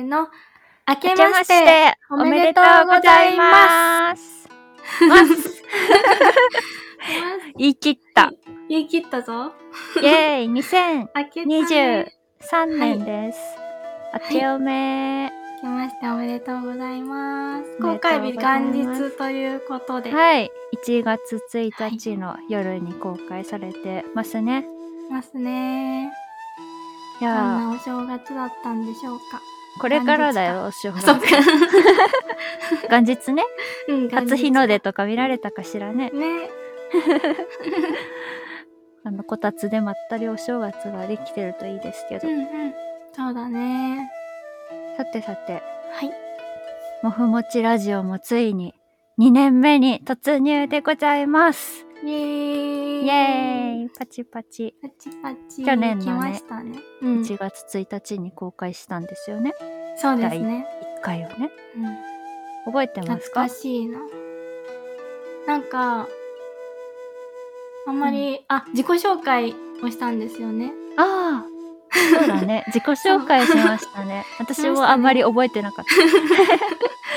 ーの。明けままししてて、おおめでとうごございまます。言い切った。言い切ったぞ。イェーイ、2023明けたね年です。明けおめ。明けましておめでとうございます。公開日元日ということで、はい、1月1日の夜に公開されてますね。ますね。いどんやなお正月だったんでしょうか。ー、これからだよ、お正そっか月。元日ね、うん、初日ので。出とか見られたかしらね。ね。あの、こたつでまったりお正月ができてるといいですけどうん。うん。そうだね。さてさて、はい。もふもちラジオもついに2年目に突入でございます。イエーイ。イエーイパチパチ。パチパチ。去年のねね。うん。1月1日に公開したんですよね。そうですね。1回をね。うん。覚えてますか？懐かしいな。なんか、あんまり、あ、自己紹介をしたんですよね。ああ、そうだね。自己紹介しましたね。私もあんまり覚えてなかっ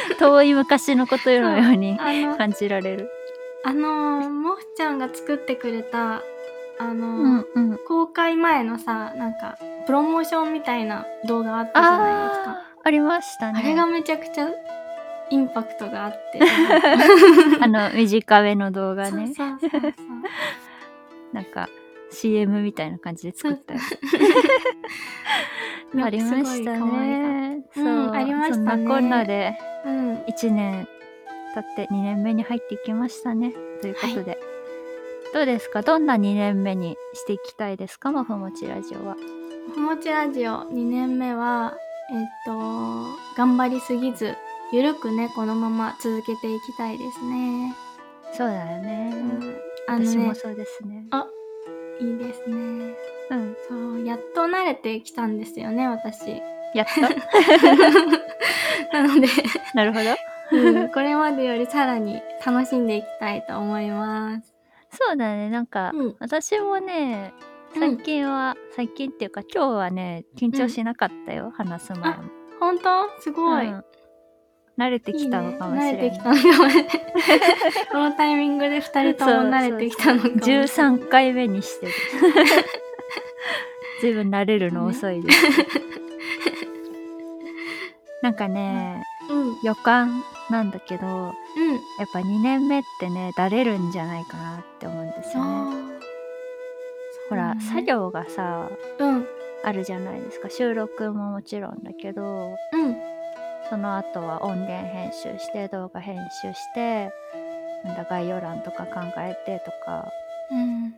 た。遠い昔のことのように感じられる。あの、もふちゃんが作ってくれた、あの、うんうん。公開前のさ、なんか、プロモーションみたいな動画あったじゃないですか。ありましたね。あれがめちゃくちゃインパクトがあって。あの、短めの動画ね。そうそうそうそう。なんか CM みたいな感じで作ったよ。ありましたね。たうんありましたねそんなこんなでた。うん。1年経って2年目に入ってきましたね。ということで。どうですか？どんな2年目にしていきたいですか？もふもちラジオは。ふもちラジオ2年目は、えっと、頑張りすぎず、ゆるくね、このまま続けていきたいですね。そうだよね。うん。ね、私もそうですね。あ、いいですね。うん。そう、やっと慣れてきたんですよね、私。やった なので、なるほど。うんこれまでよりさらに楽しんでいきたいと思います。そうだね。なんか、うん私もね、最近は、最近っていうか今日はね、緊張しなかったよ。話す前も。本当？すごい。うん慣れてきたのかもしれない。いいね慣れてきたのかもしれない。このタイミングで二人とも慣れてきたのかもしれない。13回目にしてる。ずいぶん慣れるの遅いです。なんかね、うん。うん。予感なんだけど、やっぱ2年目ってね、だれるんじゃないかなって思うんですよね。あほら、うん作業がさ、ーうん。あるじゃないですか。収録ももちろんだけど、うん。その後は音源編集して、動画編集して、なんだ概要欄とか考えてとか、うん。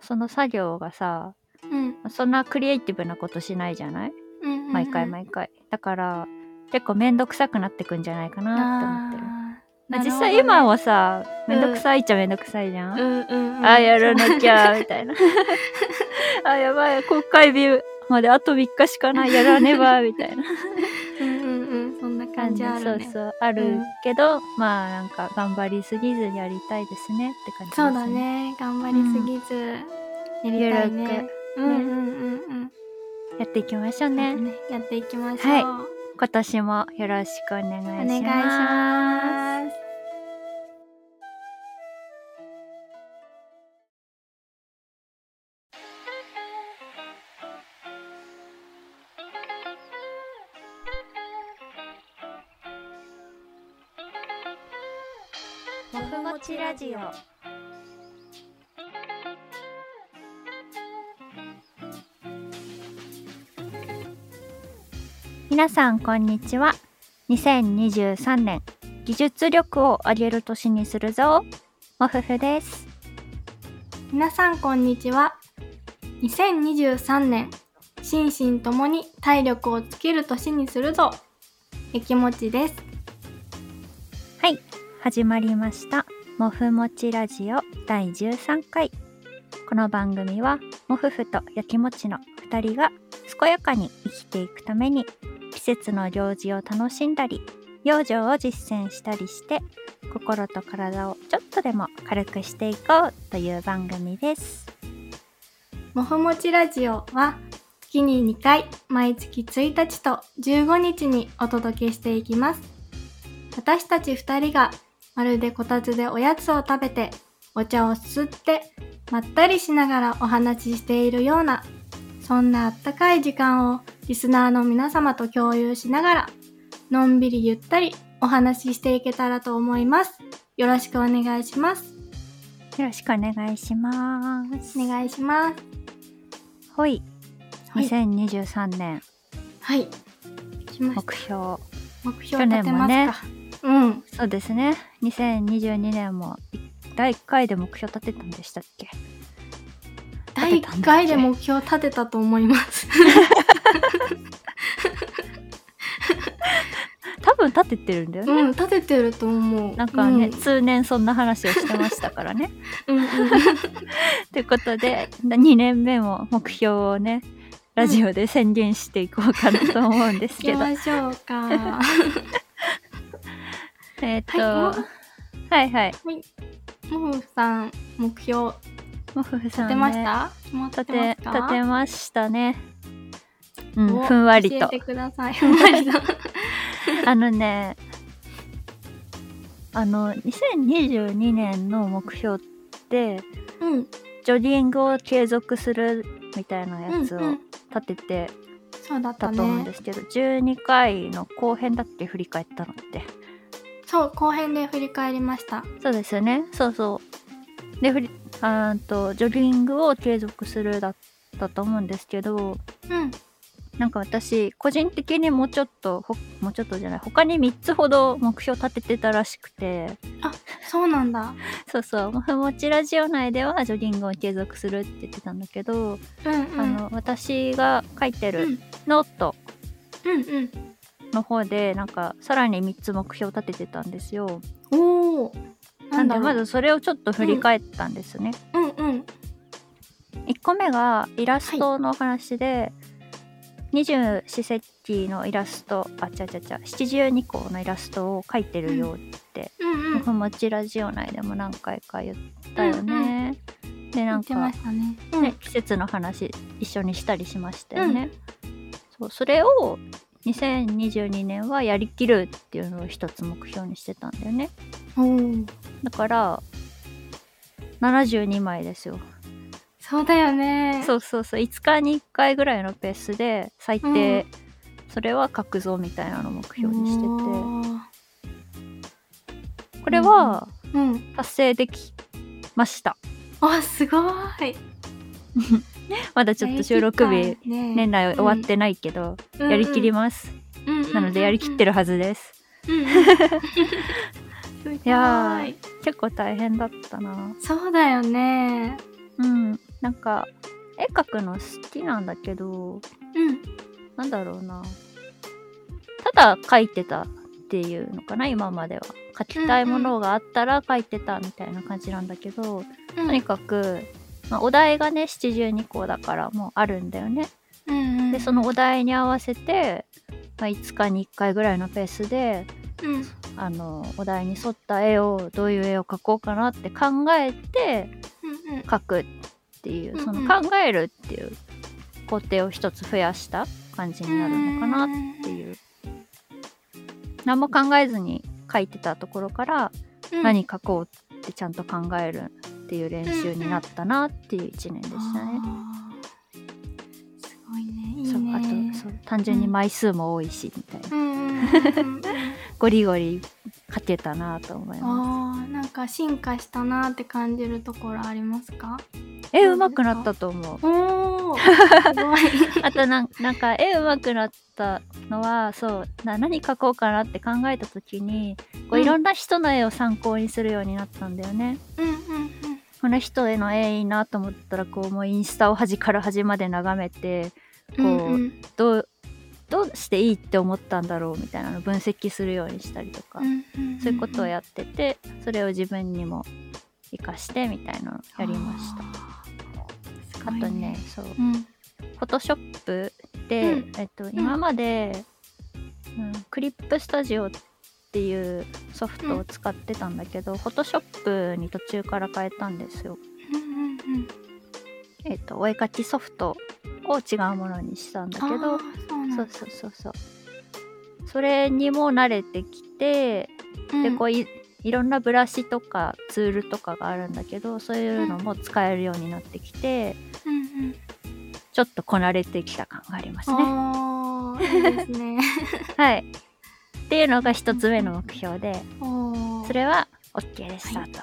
その作業がさ、うん。そんなクリエイティブなことしないじゃない？うん。毎回毎回。だから、結構めんどくさくなってくんじゃないかなって思ってる。あー実際今。はさ、めんどくさいっちゃめんどくさいじゃん。うんうんうん。あーやらなきゃ、みたいな。あ、やばい、公開日まであと3日しかない、やらねば、みたいなうんうんうん。そんな感じあるね。そうそう、あるけど、まあなんか頑張りすぎずやりたいですねって感じです、そうだ。ね。頑張りすぎず、やりたいね。うんうんうんうん。やっていきましょうね。ね。やっていきましょう。はい今年もよろしくお願いします。願いします。もふもちラジオ。皆さんこんにちは。2023年技術力を上げる年にするぞ。もふふです。皆さんこんにちは。2023年、心身ともに体力をつける年にするぞ。やきもちです。はい、始まりました。もふもちラジオ第13回。この番組は、もふふとやきもちの2人が健やかに生きていくために、季節の行事を楽しんだり、養生を実践したりして、心と体をちょっとでも軽くしていこうという番組です。もふもちラジオは、月月に2回、毎月1日と15日にお届けしていきます。私たち2人がまるでこたつでおやつを食べて、お茶をすすって、まったりしながらお話ししているような、そんなあったかい時間をリスナーの皆様と共有しながら、のんびりゆったりお話ししていけたらと思います。よろしくお願いします。よろしくお願いします。お願いします。ほい。はい。2023年はい。目標。目標立てますか。うん。そうですね。2022年も第1回で目標立てたんでしたっけ？第1回で目標立てたと思います。多分立ててるんだよね。うん、立ててると思う。なんかね、うん、通年そんな話をしてましたからね。うんうん。ということで2年目も目標をねラジオで宣言していこうかなと思うんですけ行きど、ましょうか。えっ、と、ははいはいもふさん、目標もふふさん、ね、立てました？立てましたねうんおふんわりと。あのねあの2022年の目標ってうん。ジョギングを継続するみたいなやつをうんうん立ててそうだったたと思うんでね。すけど、12回の後編だって振り返ったのってそう、後編で振り返りました。そうですよねそうそうで振りあとジョギングを継続するだったと思うんですけどうん。なんか私個人的にもうちょっとほもうちょっとじゃない他に3つほど目標立ててたらしくてそうなんだ。そうそうもふもちラジオ内ではジョギングを継続するって言ってたんだけど、うんうん。あの私が書いてるうんノートうんの方でなんかさらに3つ目標立ててたんですようん。おお。なんんだろうまずそれをちょっと振り返ったんですね、うんうん。1個目がイラストの話で、二十四節気のイラストあちゃちゃちゃ七十二項のイラストを描いてるよって、うんうん。ふもちラジオ内でも何回か言ったよね、でなんか言ってま、したね。うん。ね、季節の話一緒にしたりしましたよね、そうそれを2022年はやりきるっていうのを一つ目標にしてたんだよね。だから72枚ですよそうだよね。そうそうそう。5日に1回ぐらいのペースで最低それは書くぞみたいなのを目標にしてて。これはうん。達成できました。あ、すごい。まだちょっと収録日年年内終わってないけど、やりきります、なのでやりきってる。るはずです。うんい。いやー結構大変だったな。そうだよね。うんなんか絵描くの好きなんだけどうん。なんだろうなただ描いてたっていうのかな今までは描きたいものがあったら描いてたみたいな感じなんだけど、とにかく、まあ、お題がね七十二項だからもうあるんだよね。うんうん。でそのお題に合わせて、まあ、5日に1回ぐらいのペースでうん。あのお題に沿った絵をどういう絵を描こうかなって考えてうんうん。描くっていうその考えるっていう工程を一つ増やした感じになるのかなっていう何も考えずに描いてたところからうん何描こうってちゃんと考えるっていう練習になったなっていう1年でしたね。すごいね。いいそうあね。とそう単純に枚数も多いしみたいな。ゴリゴリ描けたなと思いまああ、なんか進化したなって感じるところありますか？す。絵うまくなったと思う。あとなんなんか絵うまくなったのはそうな何描こうかなって考えた時にこううんいろんな人の絵を参考にするようになったんだよね。うんうんこの人への絵いいなと思ったらこうもうインスタを端から端まで眺めてうん。こううんうんどうどうしていいって思ったんだろうみたいなのを分析するようにしたりとか、うんうんんそういうことをやっててそれを自分にも活かしてみたいなのをやりました。たあとね、そう。うん。フォトショップで、うん。えっと、今まで、うん、クリップスタジオっていうソフトを使ってたんだけど、フォトショップに途中から変えたんですよ。うんうんえっと、お絵描きソフトを違うものにしたんだけあどそうそうそうそうそれにも慣れてきて、でこういいろんんなブラシとかツールとかがあるんだけどそういうのも使えるようになってきて、うんうんちょっとこなれてきた感がありますね。いいですね はい。っていうのが一つ目の目標で、おーそれは OK でしたはいと。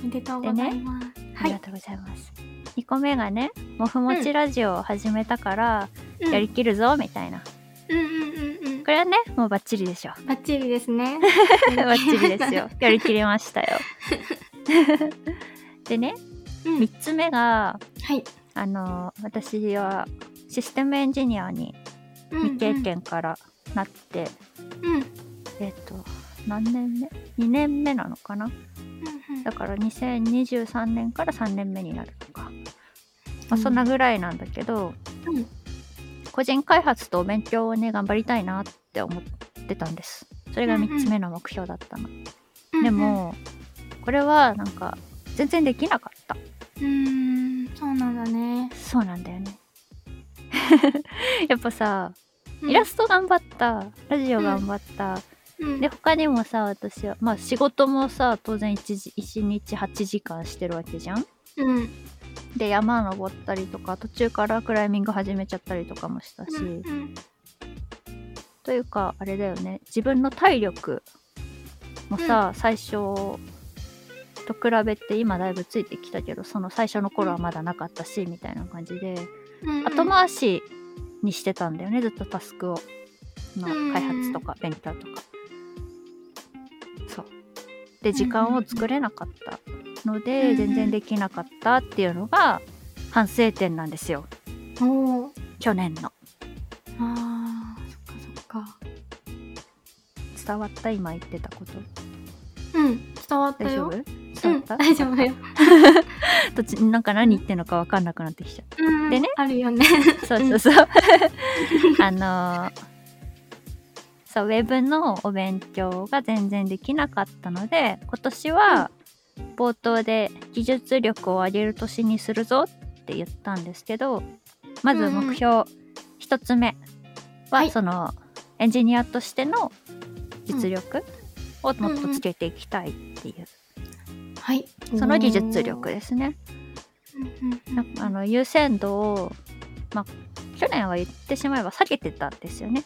おめでとうございます、はいありがとうございます。2個目がね、もふもちラジオを始めたから、うんやりきるぞ、みたいな。うんうんうんうんこれはね、もうバッチリでしょ。バッチリですね。バッチリですよ。やりきりましたよ。でね、うん。3つ目が、はい。あの、私はシステムエンジニアに未経験からなって、うん。うんえっと、何年目 ?2 年目なのかな？うんだから2023年から3年目になるのか。まあ、うん。そんなぐらいなんだけど、うん個人開発とお勉強をね、頑張りたいなって思ってたんです。それが3つ目の目標だったの。うんでも、これはなんか、全然できなかった。うーんそうなんだねそうなんだよね。やっぱさ、うんイラスト頑張った、ラジオ頑張った、うんで、他にもさ、私は、まあ仕事もさ、当然 1, 時1日8時間してるわけじゃんうんで、山登ったりとか、途中からクライミング始めちゃったりとかもしたし、うんというか、あれだよね、自分の体力もさ、最初と比べて今だいぶついてきたけど、その最初の頃はまだなかったし、みたいな感じで、うん。後回しにしてたんだよねずっとタスクを。のうん。開発とか勉強とか。そう。で時間を作れなかった。のでうん全然できなかったっていうのが反省点なんですよ。おー。去年の。あーそっかそっか。伝わった？今言ってたこと。うん伝わったよ。大丈夫？うん伝わった、大丈夫よ。どっちなんか何言ってんのか分かんなくなってきちゃった。うんでね。あるよね。そうそうそう。あのーそうウェブのお勉強が全然できなかったので今年は冒頭で技術力を上げる年にするぞって言ったんですけどまず目標一つ目は、はい。そのエンジニアとしての実力をもっとつけていきたいっていう、はい。その技術力ですね。あの優先度を、まあ、去年は言ってしまえば下げてたんですよね。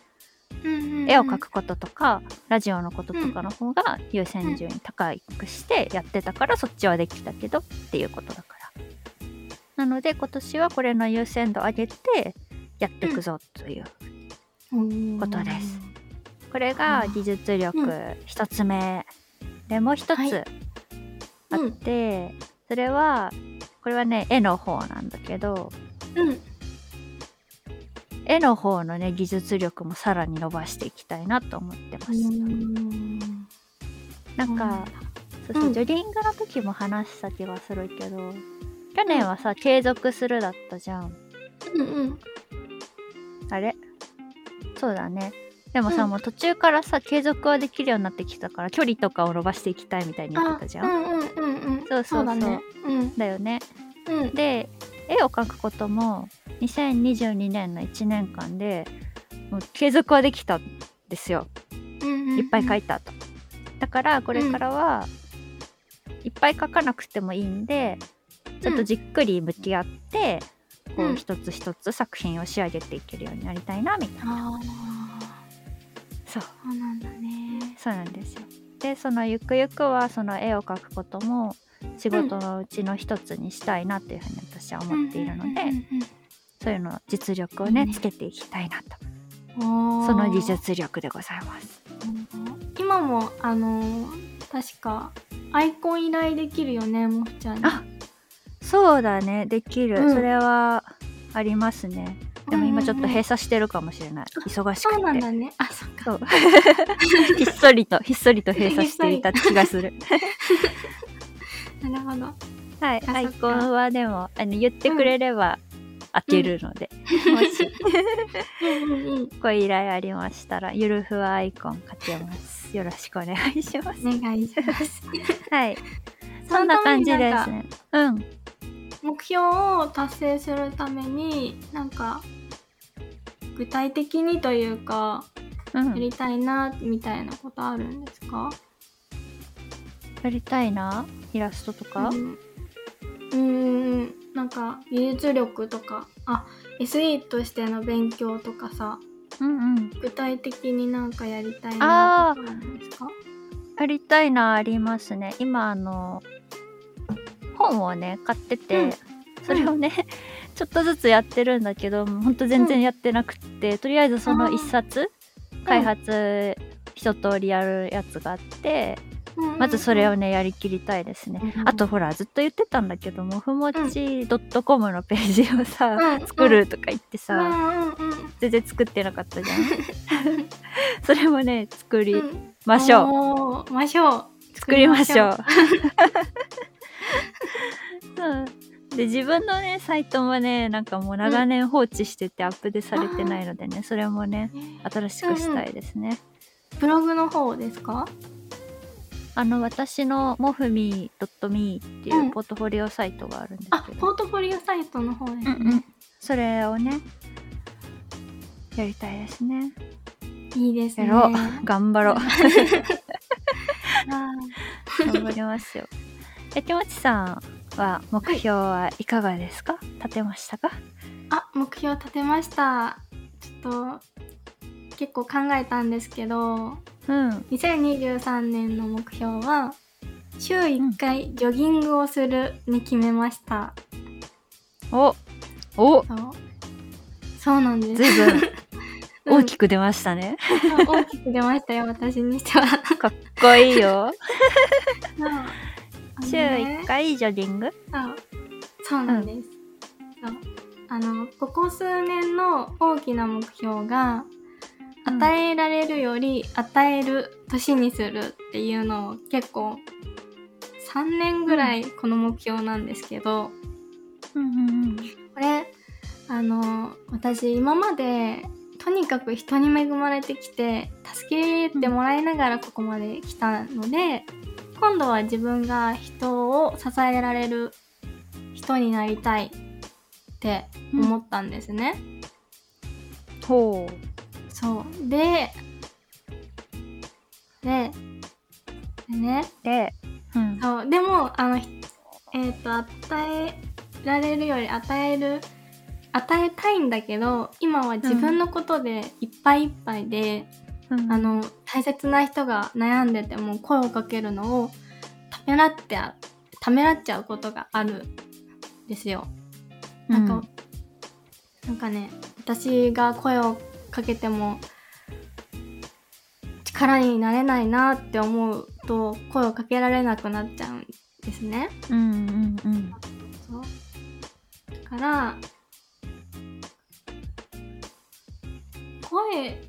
絵を描くこととかラジオのこととかの方が優先順位高くしてやってたからそっちはできたけどっていうことだから。なので今年はこれの優先度上げてやっていくぞということです。これが技術う力一つ目。でもう一はい。つあってそれはこれはね絵の方なんだけどうん絵の方のね技術力もさらに伸ばしていきたいなと思ってます。うん。なんか、そうそう、うんジョギングの時も話した気がするけど、去年はさ、継続するだったじゃん。うんうん。あれ？そうだね。でもさ、うん。もう途中からさ、継続はできるようになってきたから、距離とかを伸ばしていきたいみたいに言ってたじゃん。あうんうんうんうん。そうそう。そうだね。うん。だよね。うん。で、絵を描くことも、2022年の1年間で、もう継続はできたんですよ。いっぱい描いいたと。だからこれからは、いっぱい描かなくてもいいんで、ちょっとじっくり向き合って、こううん一つ一つ作品を仕上げていけるようになりたいなみたいな。あそう、あそうなんだねそうなんですよ。で、そのゆくゆくはその絵を描くことも仕事のうちの一つにしたいなっていうふうに私は思っているので、そういうの実力をね、つけていきたいなと。その技術力でございます。今もあのー確かアイコン依頼できるよねもふちゃんにあそうだね、できる。うんそれはありますね。でも今ちょっと閉鎖してるかもしれない。忙しそうなんくて。だねあそっかそう ひっそりと、ひっそりと閉鎖していた気がする。なるほどはい、あアイコンはでも、あの言ってくれれば開けるので、もし ご依頼ありましたら、ゆるふわアイコンかけます。よろしくお願いします。お願いします はい。そんな感じですね。うん。目標を達成するためになんか具体的にというかうんやりたいなみたいなことあるんですか、やりたいなイラストとか、うん、んなんか技術力とか。あ SE としての勉強とかさ。うん、うん。具体的になんかやりたいなとかですか？やりたいなありますね。今あの本をね買ってて、うん。それをね、ちょっとずつやってるんだけどほんと全然やってなくって、とりあえずその一冊開発一通りやるやつがあって、まずそれをねやりきりたいですね、うんあとほらずっと言ってたんだけどもふもち .com のページをさ、うん作るとか言ってうさ、んうんうん。全然作ってなかったじゃん。それもね作りう。ん。ましょう、ましょう。作りましょう。うん。で自分のねサイトもねなんかもう長年放置しててアップデされてないのでね、それもね新しくしたいですね、ブログの方ですか？あの私のもふみ .me っていううん。ポートフォリオサイトがあるんですあけど、ポートフォリオサイトの方ですね、うんうん。それをねやりたいですね。いいですね。やろう。頑張ろう。あ頑張りますよ。やきもちさんは目標はいかがですか、立てましたか？ーあ目標立てました。ちょっと結構考えたんですけどうん。2023年の目標は週1回ジョギングをするに決めました、おお。そう。そうなんです。ずいぶんうん。大きく出ましたね。そう大きく出ましたよ私にしては。かっこいいよ。週1回ジョギング？そう。そうなんです、そう。あのここ数年の大きな目標がうん与えられるより与える年にするっていうのを結構3年ぐらいこの目標なんですけど、うんうんこれあの私今までとにかく人に恵まれてきて助けてもらいながらここまで来たので、今度は自分が人を支えられる人になりたいって思ったんですね。ほそうでででねう。で、うん。そうでもあのひえっ、と与えられるより与える与えたいんだけど今は自分のことでいっぱいいっぱいで、うんあ、の大切な人が悩んでても声をかけるのをためらってあためらっちゃうことがあるんですよ。なんか、なんかね私が声をかけても力になれないなって思うと声をかけられなくなっちゃうんですね。うんうんうん。そうだから声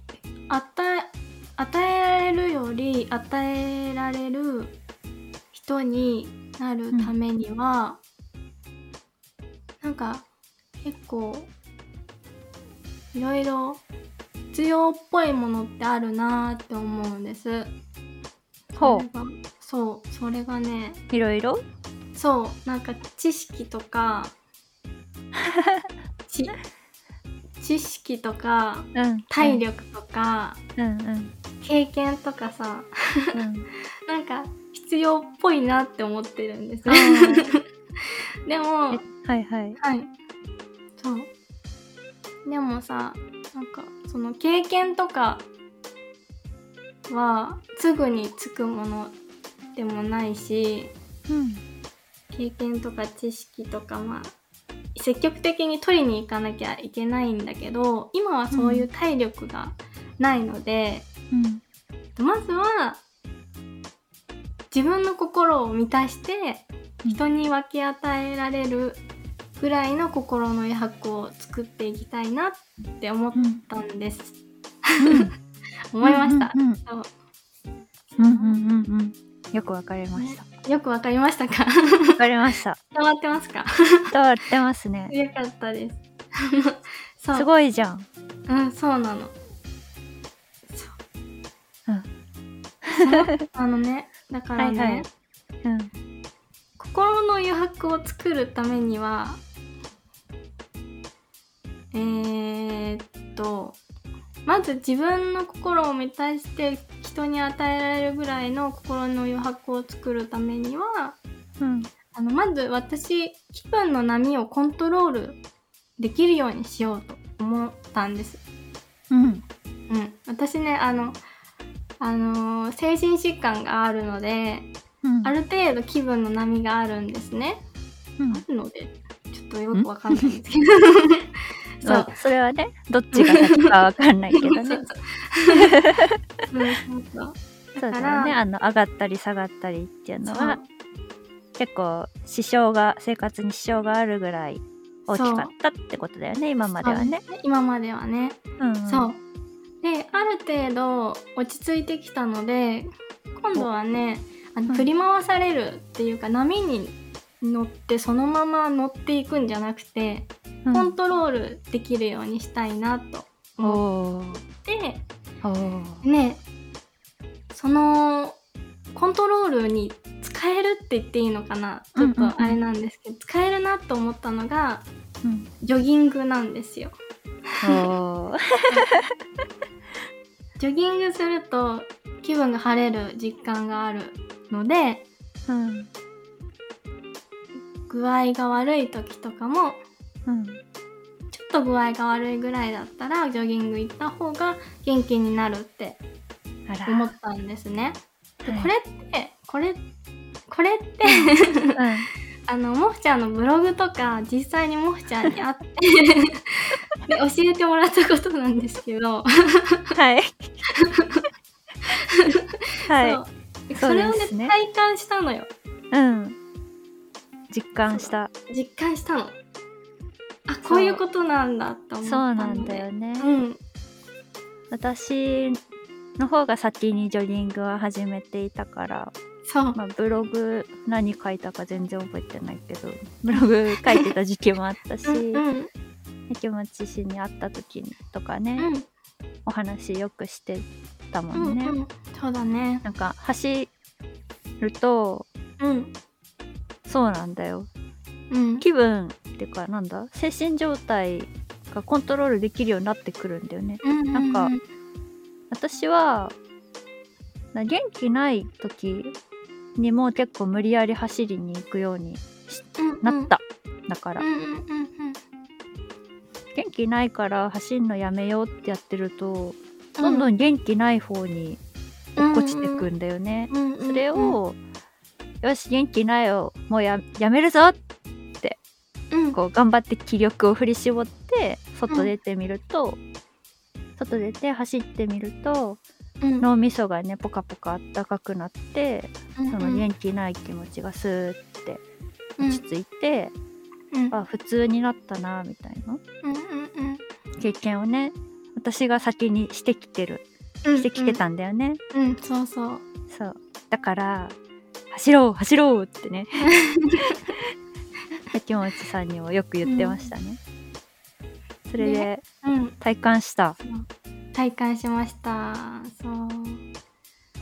与え与えられるより与えられる人になるためには、なんか結構いろいろ必要っぽいものってあるなーって思うんです。ほそれがそうそれがねう。いろいろ？そうなんか知識とか ち知識とかうん。体力とか、うんうん。経験とかさうん。なんか必要っぽいなって思ってるんですあ でもえはいはい。はいそうでもさなんかその経験とかはすぐにつくものでもないしうん。経験とか知識とかまあ積極的に取りに行かなきゃいけないんだけど今はそういう体力がないので、うん。まずは自分の心を満たしてうん人に分け与えられるぐらいの心の余白を作っていきたいなって思ったんです、思いました、うんうんそううんうん。よくわかりました。よくわかりましたか？わかりました。伝わってますか？伝わってますね。よかったです すごいじゃん。うん、そうなの。そう。うんあのね、だからね、はいはい。うん。心の余白を作るためにはえー、っとまず自分の心を満たして人に与えられるぐらいの心の余白を作るためにはうんあのまず私気分の波をコントロールできるようにしようと思ったんです。うんうん、私ねあのあのー精神疾患があるのでうんある程度気分の波があるんですね。うんあるのでちょっとよくわかんないんですけど。そうそれはねどっちが先かわかんないけどね。そうそうう。んそうそうだねあの上がったり下がったりっていうのは結構支障が生活に支障があるぐらい大きかったってことだよね今まではね。今まではね。うんそう。で、ある程度落ち着いてきたので、今度はね、あのうん。振り回されるっていうか、波に乗ってそのまま乗っていくんじゃなくて、うんコントロールできるようにしたいなと思って、おー。ね、そのコントロールに使えるって言っていいのかな？ちょっうんうんうんとあれなんですけど、使えるなと思ったのがうん。ジョギングなんですよ。ジョギングすると気分が晴れる実感があるのでうん。具合が悪い時とかもうん。ちょっと具合が悪いぐらいだったらジョギング行った方が元気になるって思ったんですね。ではい。これってこれこれってうん。あのモフちゃんのブログとか実際にモフちゃんに会って で教えてもらったことなんですけど、はい。はい。それをねね体感したのよ。うん。実感した。実感したのあこういうことなんだと思ったそうなんだよね。うん。私の方が先にジョギングは始めていたからそう、まあ、ブログ何書いたか全然覚えてないけど ブログ書いてた時期もあったしうんうん。気持ちしに会った時にとかね、うん。お話よくしてたもうんんね、うん。そうだね。なんか走るとうん。そうなんだようん。気分っていうかなんだ？精神状態がコントロールできるようになってくるんだよね。うんなんか私はな元気ない時にも結構無理やり走りに行くようになった、だから。うんうんうんうん。元気ないから走んのやめようってやってるとどんどん元気ない方に落っこちてくんだよね、それを、よし元気ないよ。もうややめるぞうんこう頑張って気力を振り絞って外出てみると、外出て走ってみるとうん。脳みそがねポカポカあったかくなってうんその元気ない気持ちがスーって落ち着いて、うん。あ普通になったなみたいな。うんうん経験をね私が先にしてきてる。うんしてきてたんだよね、うんうんそうそう。そう。だから走ろう走ろうってね 焼持さんにもよく言ってましたね、それでうん。体感した、体感しました。そう。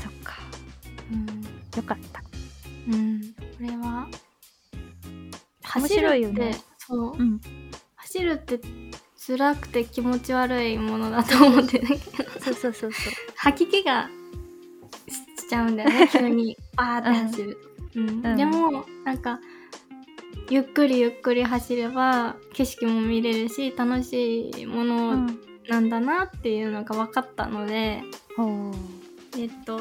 そっか。うん。よかった。うん。これは面白いよね。走るってそう。うん。走るって辛くて気持ち悪いものだと思ってるけど。そうそうそうそう。吐き気がしちゃうんだよね急に。バーって走る、うん。うん。でもなんかゆっくりゆっくり走れば景色も見れるし楽しいもうのん。なんだなっていうのが分かったので、おー。えっと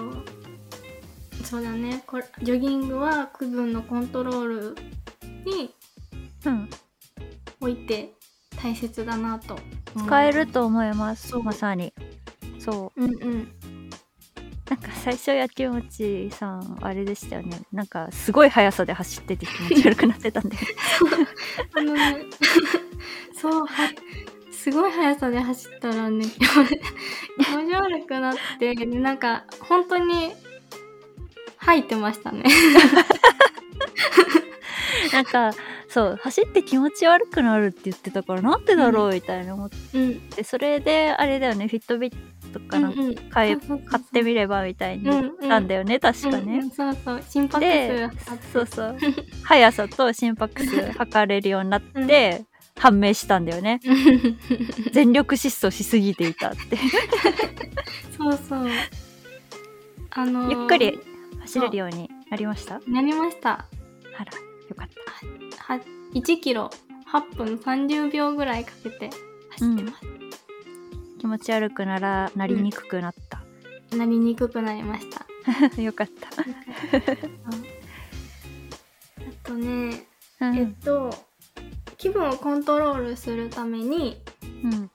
そうだね。これジョギングは気分のコントロールにうん。置いて大切だなと思う。使えると思います。まさに。そう。うんうんなんか最初やきもちさんあれでしたよね。なんかすごい速さで走ってて気持ち悪くなってたんで。あのねそうはすごい速さで走ったらね気持ち悪くなってでなんか本当に吐いてましたね。なんかそう走って気持ち悪くなるって言ってたからなんでだろうみたいな思っうん。てそれであれだよねフィットビットかな、うんうん。買ってみればみたいに言ったん。だよね、確かうんうねん。そうそう。心拍で数そうそう。速さと心拍数測れるようになって、判明したんだよね。全力疾走しすぎていたって。そうそう。あのーゆっくり走れるようになりました？なりました。あらよかった。は1キロ8分30秒ぐらいかけて走ってます、気持ち悪くならなりにくくなった、なりにくくなりまし た。よかった、あとね、うん。えっと気分をコントロールするためにうん。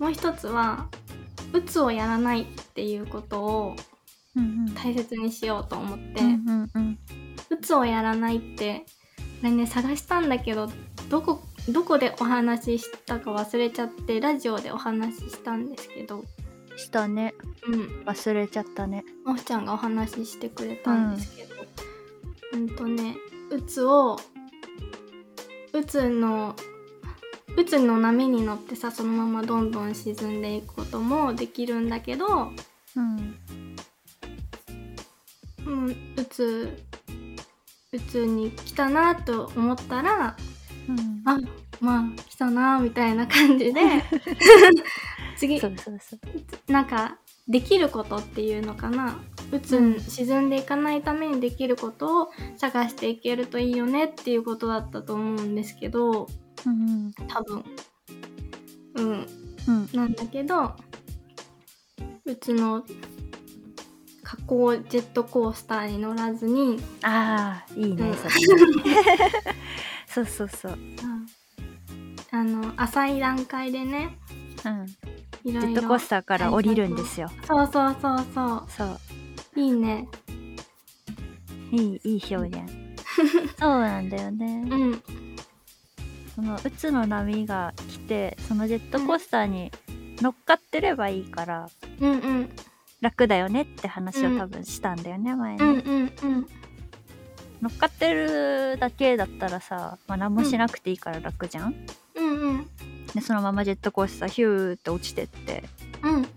もう一つは鬱をやらないっていうことをうん。大切にしようと思って、うんうんうん。鬱をやらないってこれね探したんだけどどこどこでお話ししたか忘れちゃってラジオでお話ししたんですけど。したね。うん。忘れちゃったね。もふちゃんがお話ししてくれたんですけど。うん。とねうつをうつのうつの波に乗ってさそのままどんどん沈んでいくこともできるんだけど、うん。うん、うつうつに来たなと思ったらうん。あまあ来たなみたいな感じで。次。なんかできることっていうのかな。うつ、うん。沈んでいかないためにできることを探していけるといいよねっていうことだったと思うんですけど。うん多分。うん。うん。なんだけどうつの加工ジェットコースターに乗らずに、ああいいねうん。それ そうそうそう。あの浅い段階でねうん。いろいろ。ジェットコースターから降りるんですよ。そうそうそうそそう。ういいね。いいいい表現。そうなんだよね。うん。そのうつの波が来てそのジェットコースターに乗っかってればいいからうんうん。楽だよねって話を多分したんだよね、前に、うんうんうん乗っかってるだけだったらさ、まあ、何もしなくていいから楽じゃん、うんうん。でそのままジェットコースターヒューって落ちてってうん。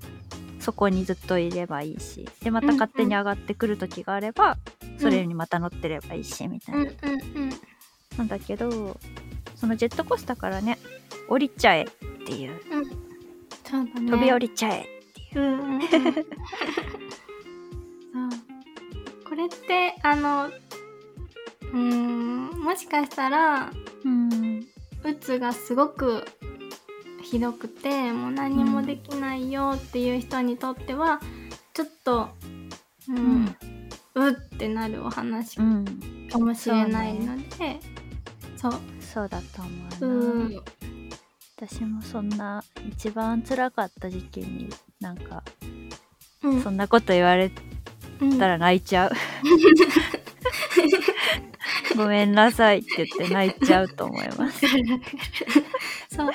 そこにずっといればいいし。でまた勝手に上がってくる時があれば、それにまた乗ってればいいしみたいな、うんうんうん。なんだけどそのジェットコースターからね降りちゃえっていう。うん。そうだね。飛び降りちゃえっていう、うんうんうん。そう。これってあのうーんもしかしたらうんうつがすごくひどくてもう何もできないよっていう人にとってはちょっとう、うんんうってなるお話うん。かもしれないのでそう,、そうだと思ううな、私もそんな一番辛かった時期になんかうん。そんなこと言われうんたら泣いちゃう ごめんなさいって言って泣いちゃうと思います。そう。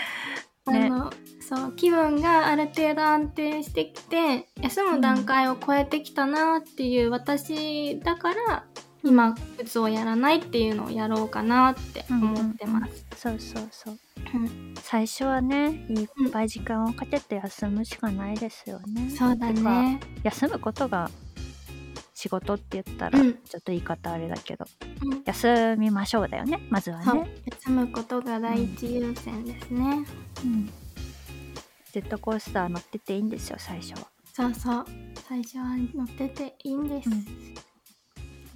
あね。の、そう気分がある程度安定してきて休む段階を超えてきたなっていう私だから、今うつをやらないっていうのをやろうかなって思ってます。そうそうそう。うん。最初はねいっぱい時間をかけて休むしかないですよね、そうだね。休むことが仕事って言ったらうん。ちょっと言い方あれだけど、うん。休みましょうだよねまずはそう。ね、休むことが第一優先ですね。うん。ジェットコースター乗ってていいんですよ最初は。そうそう。最初は乗ってていいんです。うん。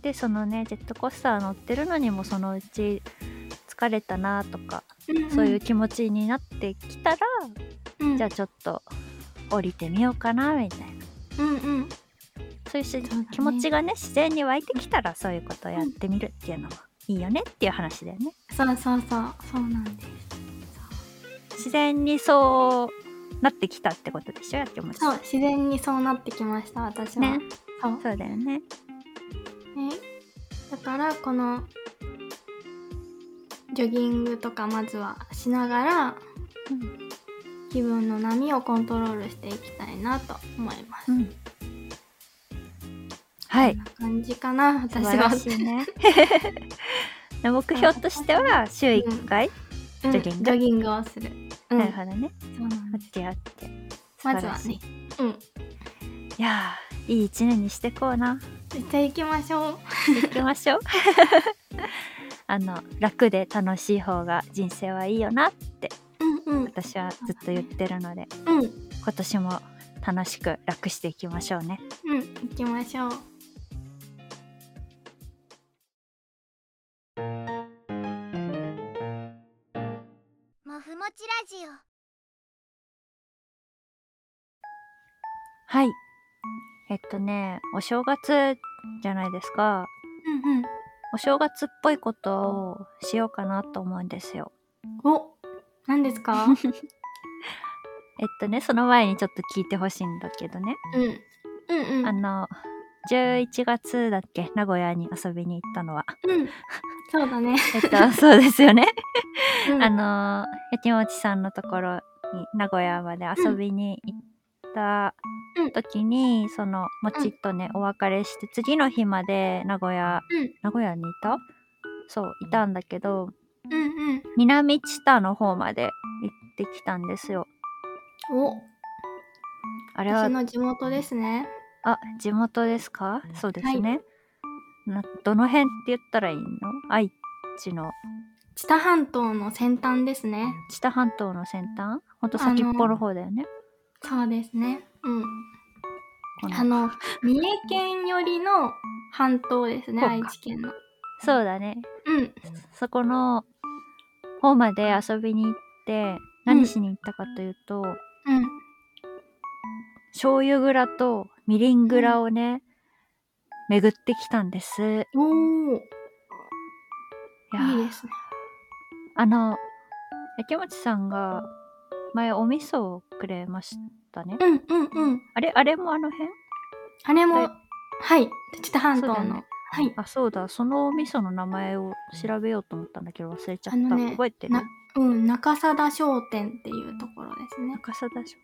でそのねジェットコースター乗ってるのにもそのうち疲れたなとか、うん。そういう気持ちになってきたら、うん、じゃあちょっと降りてみようかなみたいな。うんうん。そういう気持ちがね自然に湧いてきたらそういうことをやってみるっていうのはいいよねっていう話だよねそうそうそう。そうなんです。自然にそうなってきたってことでしょ？やきもちそう、自然にそうなってきました、私は。ねそう。そうだよねね、だからこのジョギングとかまずはしながらうん気分の波をコントロールしていきたいなと思います。うんはい感じかな私はね で目標としては週1回、うんジョギングジョギングをする。うんなるほどねそうなんですオッケまずはね。うん。いやーいい一年にしてこうな絶対行きましょう。行きましょう あの楽で楽しい方が人生はいいよなってうんうん。私はずっと言ってるのでうん。今年も楽しく楽していきましょうねうん。行きましょう。ジオはいえっとねお正月じゃないですかうんうん。お正月っぽいことをしようかなと思うんですよお何ですか？えっとねその前にちょっと聞いてほしいんだけどねうん。うんうん。あの11月だっけ？名古屋に遊びに行ったのはうん。そうだね。えっとそうですよねうんあのやきもちさんのところに名古屋まで遊びに行ったうん時に、そのもちっとね、お別れして次の日まで名古屋うん。名古屋にいた？そういたんだけどうんうん。南知多の方まで行ってきたんですよおあれは私の地元ですね。あ地元ですか？そうですね、などの辺って言ったらいいの？愛知の知多半島の先端ですね。知多半島の先端？ほんと先っぽの方だよねそうですね。うん。あの、三重県寄りの半島ですね、愛知県の。そうだねうん。そこの方まで遊びに行って何しに行ったかというと、うん。醤油蔵とみりん蔵をね、巡ってきたんです。いおー、やーいいですね。あの、やきもちさんが前お味噌をくれましたね。うんうんうん。あれあれもあの辺？あれもはい、はい、知多半島の。そうだよねはい。あ、そうだ。そのお味噌の名前を調べようと思ったんだけど忘れちゃった。あのね覚えてる？なうん、中貞商店っていうところですね。中貞商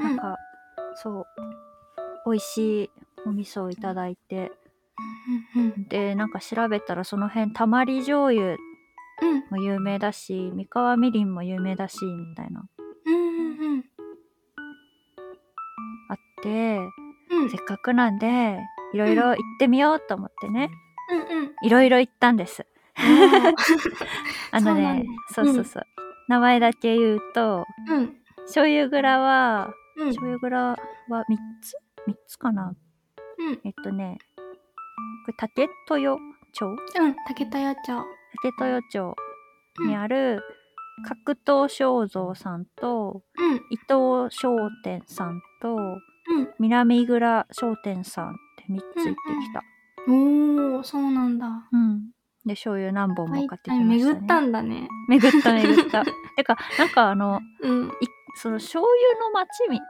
うん店。なんか、そう。美味しいお味噌をいただいて、で、なんか調べたらその辺、たまり醤油うん。も有名だし、三河みりんも有名だし、みたいな。あって、うんせっかくなんで、いろいろ行ってみようと思ってね。いろいろ行ったんです。あのねだ、そうそうそう。名前だけ言うと、うん。醤油蔵は、うん。醤油蔵は3つ ?3 つかなうん。えっとね、これ竹豊町？うん。竹田屋町。竹豊町にある格闘正蔵さんとうん。伊藤商店さんとうん。南蔵商店さんって3つ行ってきた。おー、そうなんだ。うん。で、醤油何本もはい買ってきました、ね。巡ったんだね。巡った巡った。てか、なんかあの、うん。いその醤油の町み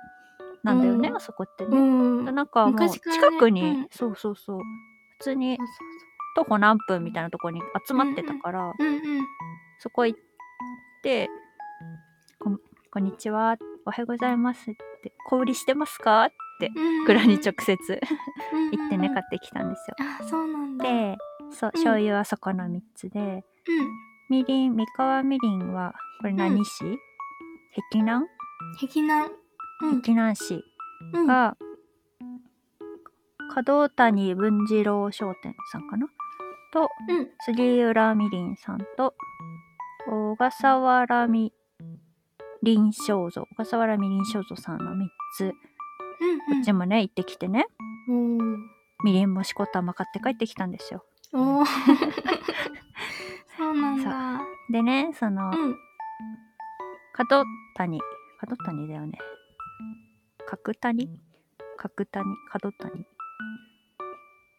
なんだよね、うんあそこってうね。ん。なんかもう近くに、うんそうそうそう。普通に徒歩何分みたいなところに集まってたから、そうんうん。そこ行ってこん、こんにちは、おはようございますって、小売りしてますかって、うん蔵に直接行ってね、買っってきたんですよ。あ、そうなんだ。で、そう、うん醤油はそこの3つで、みりん、三河みりんは、これ何市、碧南？うん。碧南。うん。碧南市うん。が、角谷文次郎商店さんかな？と、うん。杉浦みりんさんと、小笠原みりん正蔵、小笠原みりん正蔵さんの3つ、こっちもね、行ってきてね、うん。みりんもしこたま買って帰ってきたんですよ。おー そうなんだ。でね、その、うん。角谷、角谷だよね。角谷？角谷、角谷？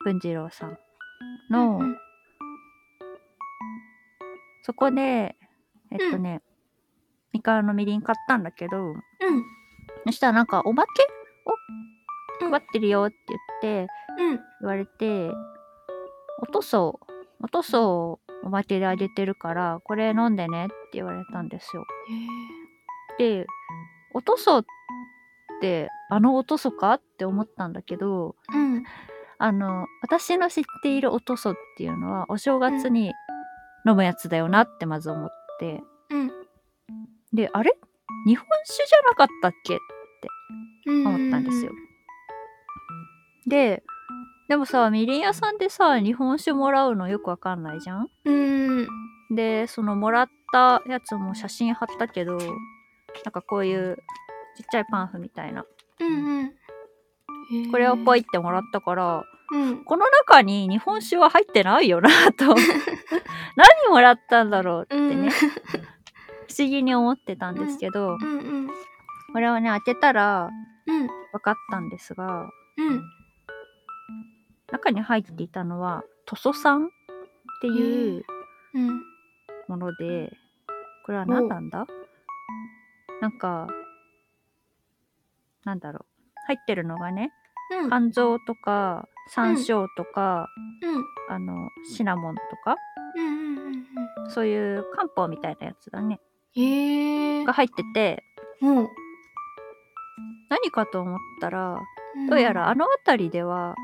文次郎さんの、うんそこで、えっとね、三河のみりん買ったんだけど、うん。そしたらなんかおまけうんを配ってるよって言ってうん。言われて、おとそ、おとそをおまけであげてるから、これ飲んでねって言われたんですよ。へで、おとそってあのおとそかって思ったんだけど、ーうん。あの、私の知っているおとそっていうのは、お正月に飲むやつだよなってまず思って。うん。で、あれ？日本酒じゃなかったっけ？うん。思ったんですよ。で、でもさ、みりん屋さんでさ、日本酒もらうのよくわかんないじゃん？うん。で、そのもらったやつも写真貼ったけど、なんかこういうちっちゃいパンフみたいな。うんうん。これをポい。イってもらったから、うん。この中に日本酒は入ってないよなと。何もらったんだろうってね、不思議に思ってたんですけど、うんうん。これをね、開けたらうん。分かったんですが、うん。中に入っていたのは、塗装酸っていううん。もので、これは何なんだ？なんか、なんだろう。入ってるのがね、うん。肝臓とか、山椒とか、うん。あの、シナモンとか、うんうんうんそういう漢方みたいなやつだね。うん。へえ。が入ってて、もう。何かと思ったら、どうやらあの辺りでは、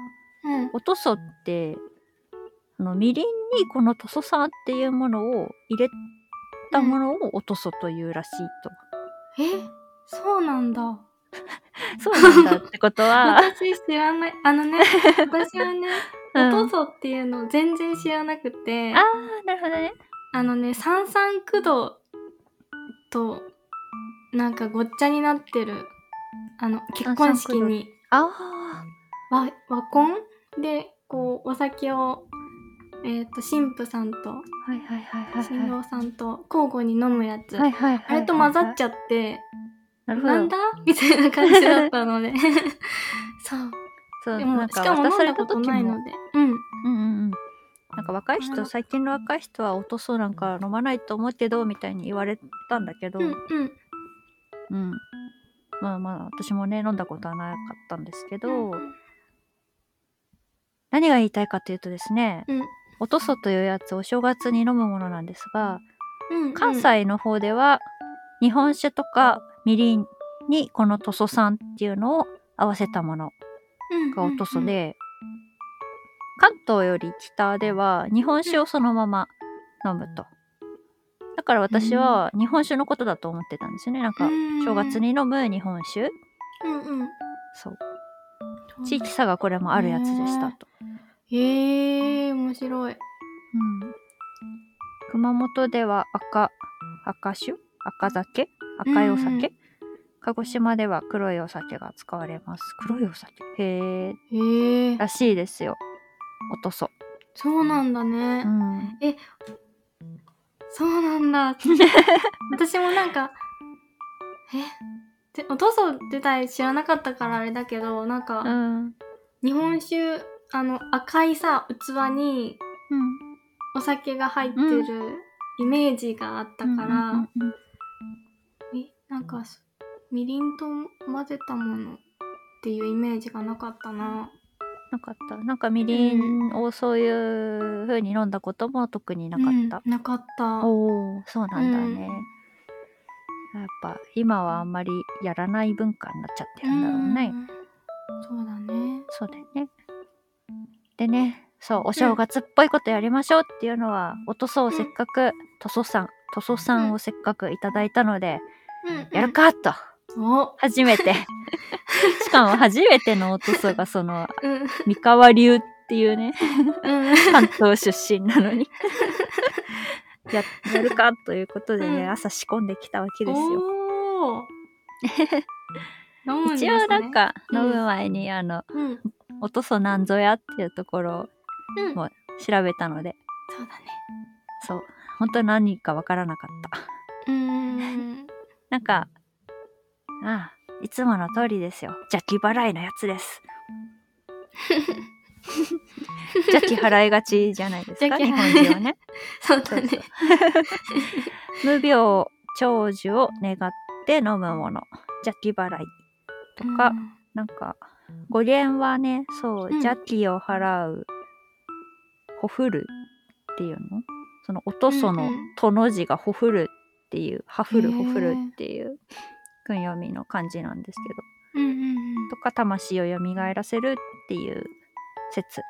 うん。おとそって、あのみりんにこの塗装酸っていうものを入れたものをおとそというらしいと。え、そうなんだ。そうなんだってことは、私知らない。あのね、私はね、うんおとそっていうの全然知らなくて、あー、なるほどね。あのね、三三九度と、なんかごっちゃになってる、あの、結婚式に、あ和、和婚？で、こう、お酒を、えっ、と、神父さんと、ー、はいはいはいはい新は郎さんと交互に飲むやつ。い。はいはいはい。あれと混ざっちゃゃって、なるほど。なんだみたいな感じだったので。そう。そう、でも、なんかしかもされんだことないので。うん。うんうんうん。なんか若い人、あ最近の若い人はおとそなんか飲まないと思うけど、みたいに言われたんだけど、うんうん。うん。まあまあ、私もね、飲んだことはなかったんですけど、うん何が言いたいかというとですね、うんおとそというやつお正月に飲むものなんですが、うん。関西の方では日本酒とかみりんにこの塗装酸っていうのを合わせたものがおとそで、関東より北では日本酒をそのまま飲むと。だから私は日本酒のことだと思ってたんですよね。なんか正月に飲む日本酒。うんうん。そう。地域差がこれもあるやつでしたと。へえー、面白い。うん。熊本では赤、赤酒？赤酒？赤いお酒、うんうん鹿児島では黒いお酒が使われます。黒いお酒？へえ、らしいですよ。おとそ。そうなんだうね。ん。そうなんだ。私もなんか、え？でお父さん自体知らなかったからあれだけど、なんか、うん。日本酒、あの、赤いさ、器にうん。お酒が入ってるイメージがあったから、うんうんうんえ、なんか、みりんと混ぜたものっていうイメージがなかったな。なかった？なんかみりんをそういう風に飲んだことも特になかった？うんなかった。おお、そうなんだね。やっぱ今はあんまりやらない文化になっちゃってるんだろうね。んそうだね。そうだよね。でね、そう、お正月っぽいことやりましょうっていうのは、おとそをせっかく、とそさん、とそさんをせっかくいただいたので、うんやるかと、お初めて。しかも初めてのおとそがその、うん。三河流っていうね、うん。関東出身なのに。や、やるかということでね、うん朝仕込んできたわけですよ。一ね応なん、かうん飲む前に、あの、うん。おとそなんぞやっていうところを調べたので、そうだね。そう。本当に何かわからなかった。うーん。なんか、ああ、いつもの通りですよ。邪気払いのやつです。邪気払いがちじゃないですか、日本人はね。そうだね。無病長寿を願って飲むもの。邪気払いとか、なんか、語源はね、そう、うん邪気を払う、ほふるっていうの？その、おとそのうんうんとの字がほふるっていう、はふるへーほふるっていう、訓読みの漢字なんですけど。うんうんとか魂を蘇らせるっていう説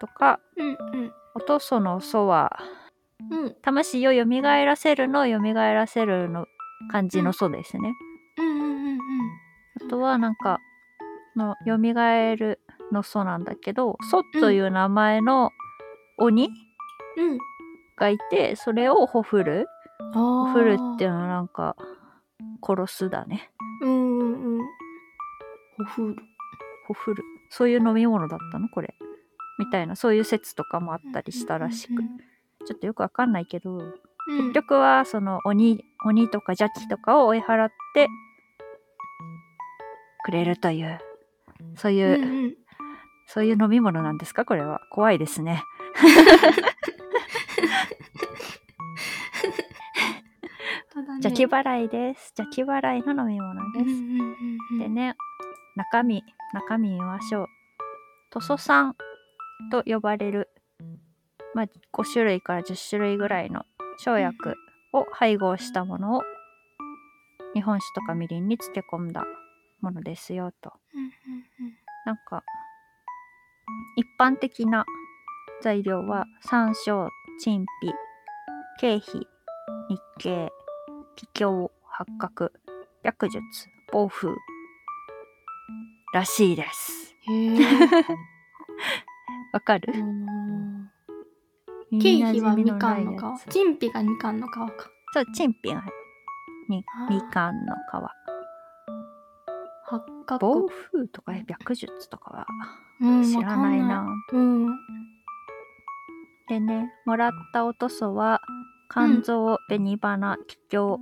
とかうん。うんうん。おとその祖はうん。魂を蘇らせるの蘇らせるの感じの蘇ですね。うんうんうんうん。あとはなんか、の蘇るの蘇なんだけど、蘇という名前の鬼うん。がいて、それをホフル。ああ。ホフルっていうのはなんか、殺すだね。うんうんうん。ホフル。ホフル。そういう飲み物だったの？これ。みたいな、そういう説とかもあったりしたらしく。ちょっとよくわかんないけど、うん。結局はその鬼、鬼とか邪気とかを追い払ってくれるという、そういう、うんうん。そういう飲み物なんですか？これは。怖いですね。邪気払いです。邪気払いの飲み物です。でね、中身、中身見ましょう。塗装酸と呼ばれる、まあ、5種類から10種類ぐらいの生薬を配合したものを日本酒とかみりんに漬け込んだものですよと。なんか、一般的な材料は山椒、陳皮、経費、日経、気境、八角、薬術、暴風らしいです。わかる？うん耳経費はみかんの皮。ないやつ陳皮がみかんの皮か。そう、陳皮がにあーみかんの皮。八角。暴風とか薬術とかはうん知らないな。。うん。でね、もらったおとそは、肝臓、紅花、気境。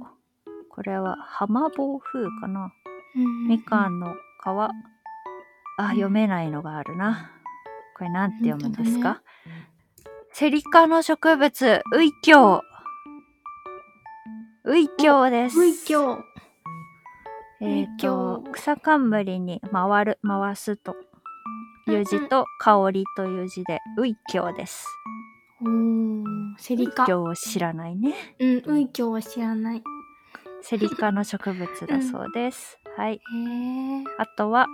これは浜暴風かな。うんみかんの皮。あ、読めないのがあるな。これなんて読むんですか、セリ科の植物、ウイキョウ。ウイキョウです。ウイキョウ。えっ、ウイキョとウ、草冠に回る、回すという字と、香りという字で、ウイキョウです。おー、セリカ。ウイキョウを知らないね。うん、ウイキョウは知らない。セリ科の植物だそうです。はい。へえ。あとは、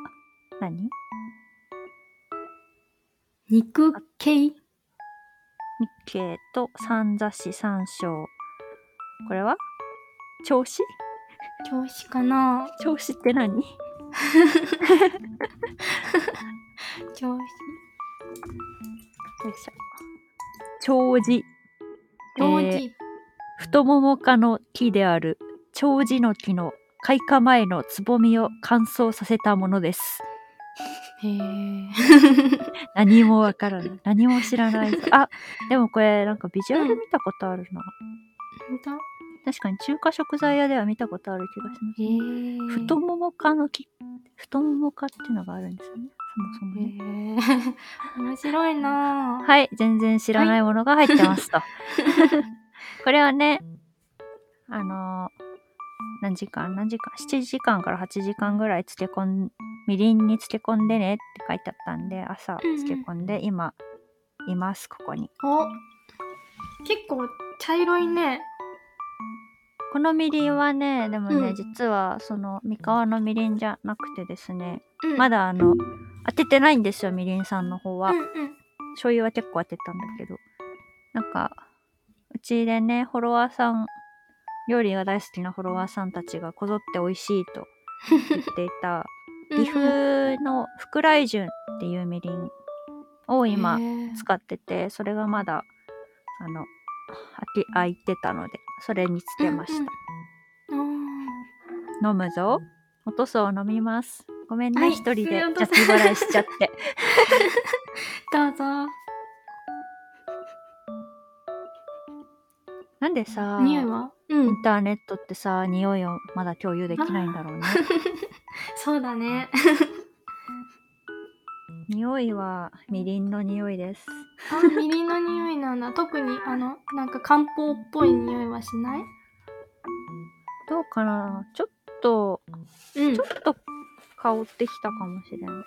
何？肉系？日経と三座子山椒。これは？調子？調子かな？調子って何？調子。よいしょ。長寿。調えー子。太もも科の木である長寿の木の開花前のつぼみを乾燥させたものです。へえ。何もわからない。何も知らないぞ。あ、でもこれなんかビジュアル見たことあるな。確かに中華食材屋では見たことある気がします。へえ。太もも科の木、太もも科っていうのがあるんですよね。そもそもね。へえ。面白いなぁ。はい、全然知らないものが入ってますと。これはね、あのー何時間？何時間 ?7 時間から8時間ぐらい漬け込ん、みりんに漬け込んでねって書いてあったんで、朝うんうん漬け込んで、今、います、ここに。お結構茶色いね。このみりんはね、でもね、うん実は、その、三河のみりんじゃなくてですね、うん、まだあの、当ててないんですよ、みりんさんの方は。うんうん。醤油は結構当てたんだけど。なんか、うちでね、フォロワーさん、料理が大好きなフォロワーさんたちがこぞって美味しいと言っていた、岐阜の福来順っていうみりんを今使ってて、それがまだ、あの、開き開いてたので、それにつけました。飲むぞ。おとそを飲みます。ごめんね、はい一人でありがとう邪気払いしちゃって。どうぞ。なんでさ、匂いは？うイん。ンターネットってさ、匂いをまだ共有できないんだろうね。そうだね。匂いはみりんの匂いです。あ、みりんの匂いなんだ。特に、あの、なんか漢方っぽい匂いはしない？どうかな？ちょっと、うんちょっと香ってきたかもしれない。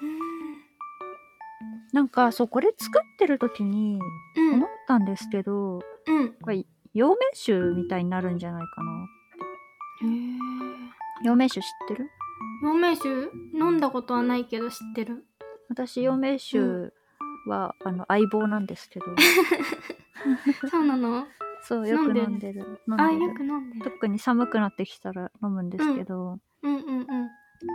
なんか、そう、これ作ってる時にうん。思ったんですけど、うん。これ、陽明酒みたいになるんじゃないかな。へえ。陽明酒知ってる？陽明酒？飲んだことはないけど知ってる。私、陽明酒は、あの、相棒なんですけど、そうなの？そうよく飲んでる。飲んでる。あ、よく飲んでる。特に寒くなってきたら飲むんですけど、うん。うんうん。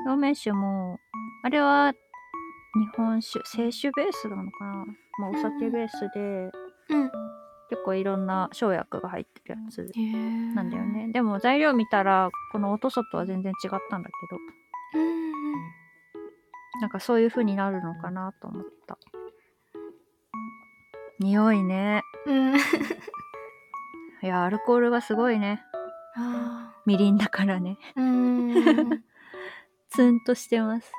陽明酒もあれは日本酒清酒ベースなのかな、まあ、お酒ベースでうん。結構いろんな生薬が入ってるやつなんだよ。ね。でも材料見たらこの音外は全然違ったんだけど。うんなんかそういう風になるのかなと思った匂いねうん。うん。いやアルコールがすごいねあみりんだからねーうん。ツンとしてます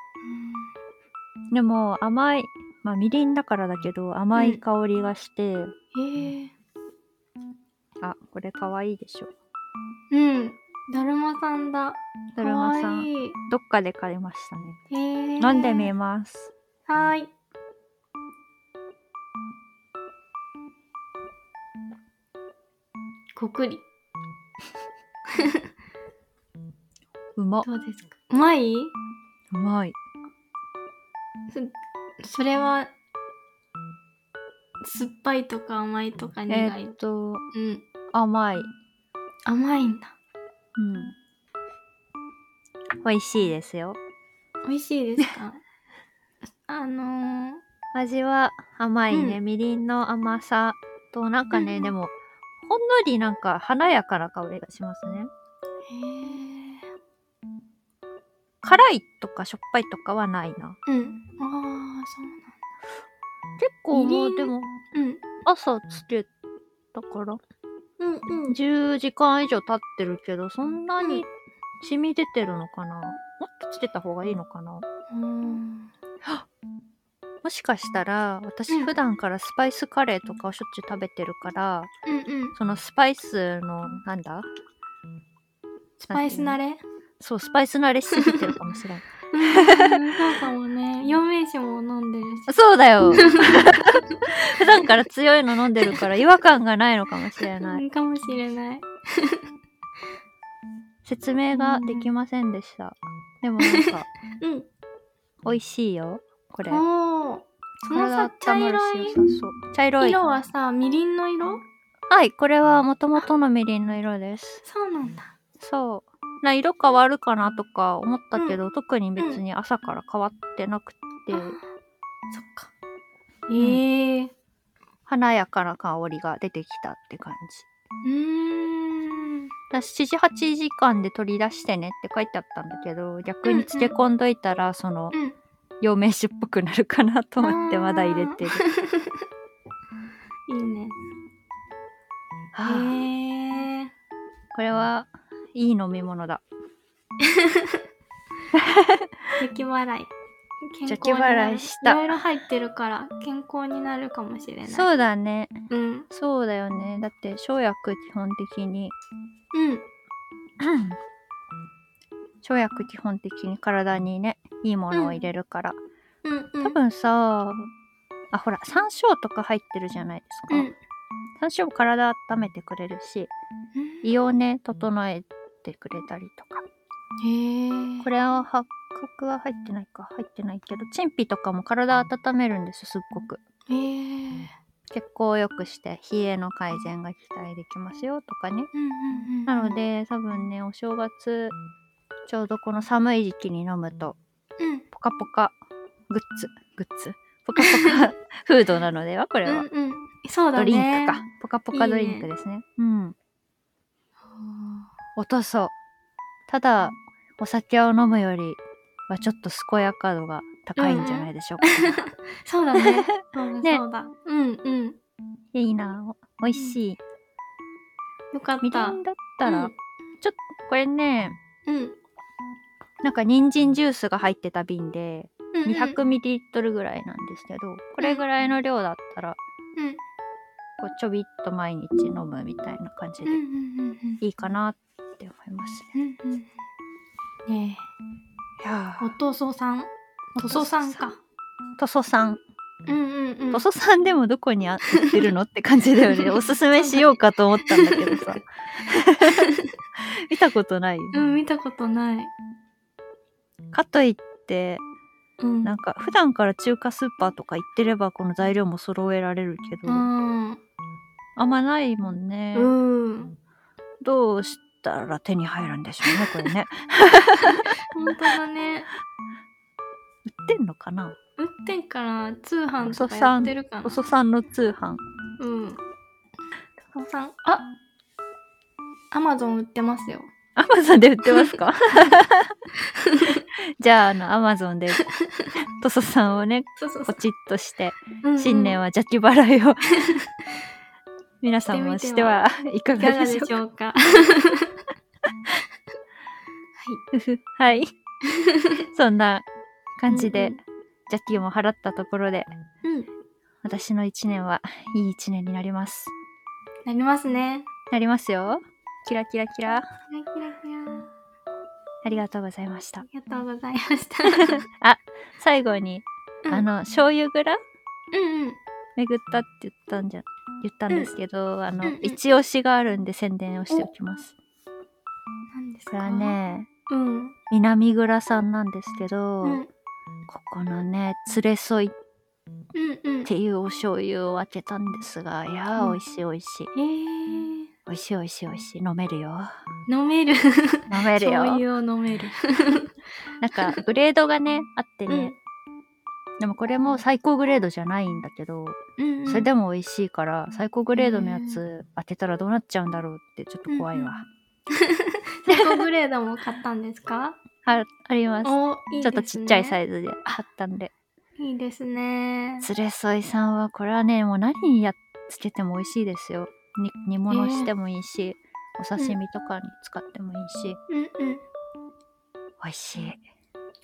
でも甘いまあみりんだからだけど甘い香りがして、へえ。あこれかわいいでしょうん。だるまさんだ。だるまさんかわいいどっかで買いましたねへえ。飲んでみますはーい。こくり。うまどうですか？うまい？うまいそそれは、酸っぱいとか甘いとか苦えい。ーっとうん。甘い甘いんだ。うん美味しいですよ美味しいですか？あのー、味は甘いね、うみりんの甘さとなんかね、うんでもほんのりなんか華やかな香りがしますね。へえ。辛いとかしょっぱいとかはないな。うん。ああ、そう結構みりもうん？でもなんうん。朝つけたからうんうん。10時間以上経ってるけどそんなに染み出てるのかな？つけた方がいいのかな？うん。もしかしたら私うん普段からスパイスカレーとかをしょっちゅう食べてるから、うんうん。そのスパイスのなんだ？スパイス慣れ？そうスパイス慣れしすぎてるかもしれんうん、そうかもね。陽明酒も飲んでるし。そうだよ 普段から強いの飲んでるから違和感がないのかもしれないうんかもしれない。説明ができませんでしたでもなんか うん。美味しいよこれおー。そのさ、茶色るし良さそう茶色いい色はさ、みりんの色？はいこれはもともとのみりんの色ですそうなんだ。そうな色変わるかなとか思ったけど、特に別に朝から変わってなくて、あーそっか。ええー。華やかな香りが出てきたって感じうーん。だ7時8時間で取り出してねって書いてあったんだけど逆に漬け込んどいたら、そのうん。陽明酒っぽくなるかなと思ってまだ入れてる、いいね。はあへえー。これはいい飲み物だ焼き払い。健邪気払いしたいろいろ入ってるから健康になるかもしれない。そうだねうん。そうだよねだって生薬基本的にうん。生薬基本的に体にねいいものを入れるから、うんうん。多分さあほら山椒とか入ってるじゃないですか、うん。山椒体温めてくれるし胃をね整えてくれたりとかへえ。これは八角は入ってないか入ってないけどチンピとかも体温めるんですすっごくへえ。血行を良くして冷えの改善が期待できますよとかねうんうんうん。なの。で多分ねお正月ちょうどこの寒い時期に飲むとうん。ポカポカグッズグッズポカポカ フードなのではこれは、うんうん。そうだドね。リンクかポカポカドリンクですねうん落とそうただお酒を飲むよりはちょっと健やか度が高いんじゃないでしょうか、そうだね。そうだね そうだ。うんうん。いいなお美味しい、よかった。みりんだったら、うんちょっとこれねうん。なんか人参ジュースが入ってた瓶でうんうん。200ml ぐらいなんですけど、これぐらいの量だったらうん。こうちょびっと毎日飲むみたいな感じで。いいかなって思いますね。ねいやえ、おとそさん。とそさんか。とそさん。うんうんうん。とそさんでもどこにあ 売ってるのって感じだよね。おすすめしようかと思ったんだけどさ。見たことない？よね、うん、見たことない。かといって、うん。なんか普段から中華スーパーとか行ってればこの材料も揃えられるけど、うん。あんまないもんね。うん。どうしたら手に入るんでしょうね、これね。本当だね。売ってんのかな？売ってんから通販とかや細さんってるかな？細さんの通販。うん。細さん、あアマゾン売ってますよ。アマゾンで売ってますか？じゃあ、あの、アマゾンで、トソさんをね。ポチッとして、うんうん新年は邪気払いを、皆さんもしてはいかががでしょうか？でしょうか？はい。そんな感じでうんうん、邪気も払ったところで、うん。私の一年はいい一年になります。なりますね。なりますよ。キラキラキラ。キラキラキラ。ありがとうございましたあ。りがとうございました。あ、最後に、うんあの、醤油蔵？うんうん。巡ったって言ったんじゃ、言ったんですけど、あの、うんうん一押しがあるんで宣伝をしておきます。何ですか？これは。ね、うん。南蔵さんなんですけど、うん。ここのね、つれそいっうんうん。ていうお醤油を開けたんですが、いやー、うん美味しい美味しい。えー、美味しい美味しい美味しい。飲めるよ。飲める。飲める醤よ。油を飲める。なんか、グレードがね、あってね、うんでもこれも最高グレードじゃないんだけど、うん、うん。それでも美味しいから、最高グレードのやつ当てたらどうなっちゃうんだろうってちょっと怖いわ。最高グレードも買ったんですか？ああります。おいいね。ちょっとちっちゃいサイイズで買ったんで。いいですね。つれそいさんはこれはね、もう何にやっつけても美味しいですよ。に煮物してもいいし、お刺身とかに使ってもいいし、うんうん。美味しい。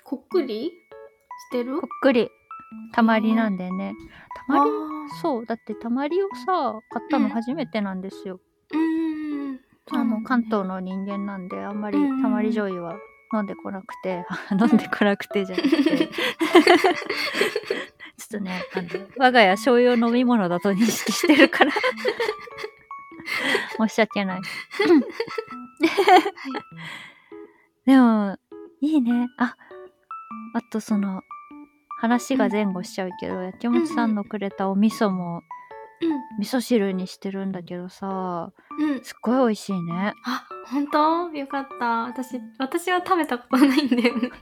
こっくり？してる？こっくり。たまりなんでね。たまりあそう。だってたまりをさ、買ったの初めてなんですよ。ーうんうん。あの、関東の。の人間なんで、あんまりうんうんたまり醤油は飲んでこなくて、飲んでこなくてじゃなくて、ちょっとね、あの、我が家醤油を飲み物だと認識してるから、申し訳ない。でも、いいね。あ、あとその、話が前後しちゃうけど、やきもちさんのくれたお味噌も、味噌汁にしてるんだけどさ、うん。うん。すっごい美味しいね。あ、本当？よかった。私、私は食べたことないんだよね。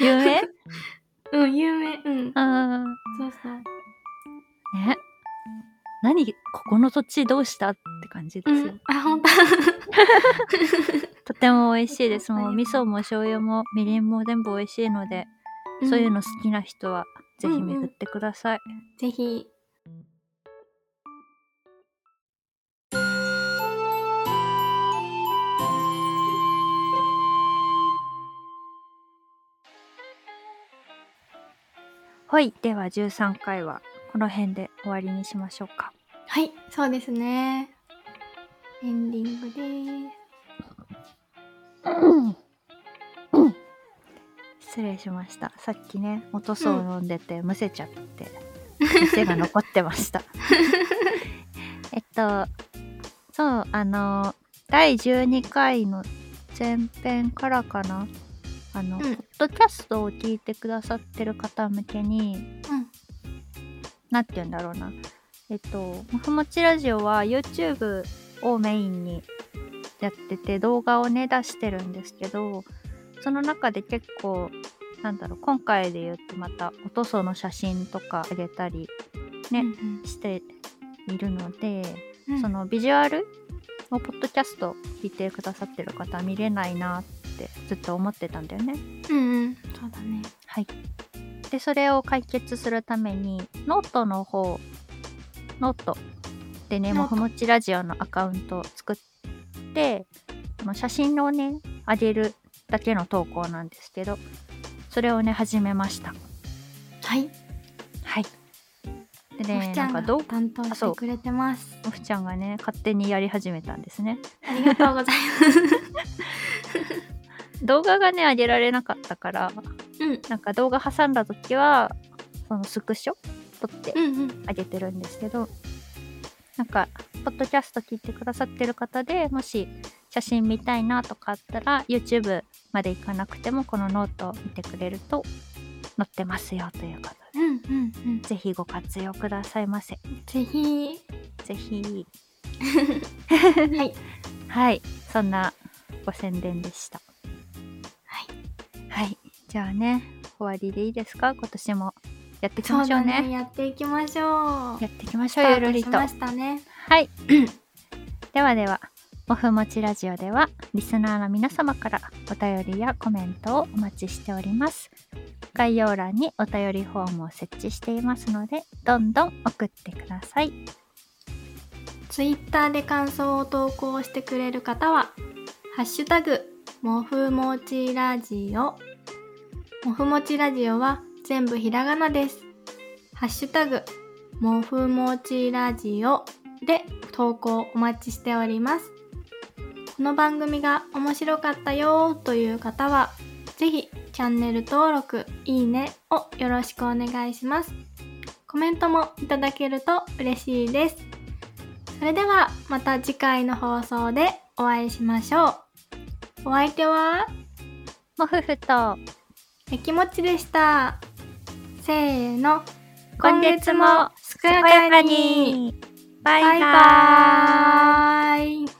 有名？うん、有名。うん。あそうそう。ーね。何ここの土地どうしたって感じですよ。うん。あ、本当 とても美味しいです。もう味噌も醤油もみりんも全部美味しいので、そういうの好きな人はぜひ巡ってください。ぜひ。はい。では13回はこの辺で終わりにしましょうか。はい、そうですね。エンディングです。失礼しました。さっきね、おとそを飲んでてむせちゃって、店が残ってました。えっと、そう、あの、第12回の前編からかな？あの、うんポッドキャストを聞いてくださってる方向けに、うん。なんて言うんだろうな。えっと、もふもちラジオは YouTube をメインにやってて動画をね出してるんですけど、その中で結構、なんだろう、今回で言うとまたおとその写真とかあげたりねうんしているので、うんそのビジュアルをポッドキャスト聞いてくださってる方は見れないなってずっと思ってたんだよね。うんうん。そうだね。はい。で、それを解決するために、ノートの方、ノートでね、もふもちラジオのアカウントを作って、写真をね、あげるだけの投稿なんですけど、それをね、始めました。はい。はい。でふね、なんかどう、担当してくれてます。もふちゃんがね、勝手にやり始めたんですね。ありがとうございます。動画がね、上げられなかったから、うん。なんか動画挟んだ時は、そのスクショ撮ってうんうん。あげてるんですけどなんかポッドキャスト聞いてくださってる方でもし写真見たいなとかあったら YouTube まで行かなくてもこのノートを見てくれると載ってますよということうんうんうん。で、ぜひご活用くださいませ。ぜひ。ぜひ。はい。はい、そんなご宣伝でした。はい。はい、じゃあね、終わりでいいですか？今年も。やっていきましょうね。ね。やっていきましょう。やっていきましょう、ゆるりと。ね。はい。ではでは、もふもちラジオでは、リスナーの皆様からお便りやコメントをお待ちしております。概要欄にお便りフォームを設置していますので、どんどん送ってください。ツイッターで感想を投稿してくれる方は、ハッシュタグ、もふもちラジオ。もふもちラジオは全部ひらがなです。ハッシュタグ、もふもちラジオで投稿お待ちしております。この番組が面白かったよという方は、ぜひチャンネル登録、いいねをよろしくお願いします。コメントもいただけると嬉しいです。それではまた次回の放送でお会いしましょう。お相手は？もふふと、やきもちでした。せーの。今月も健やかに。バイバイバイバーイ。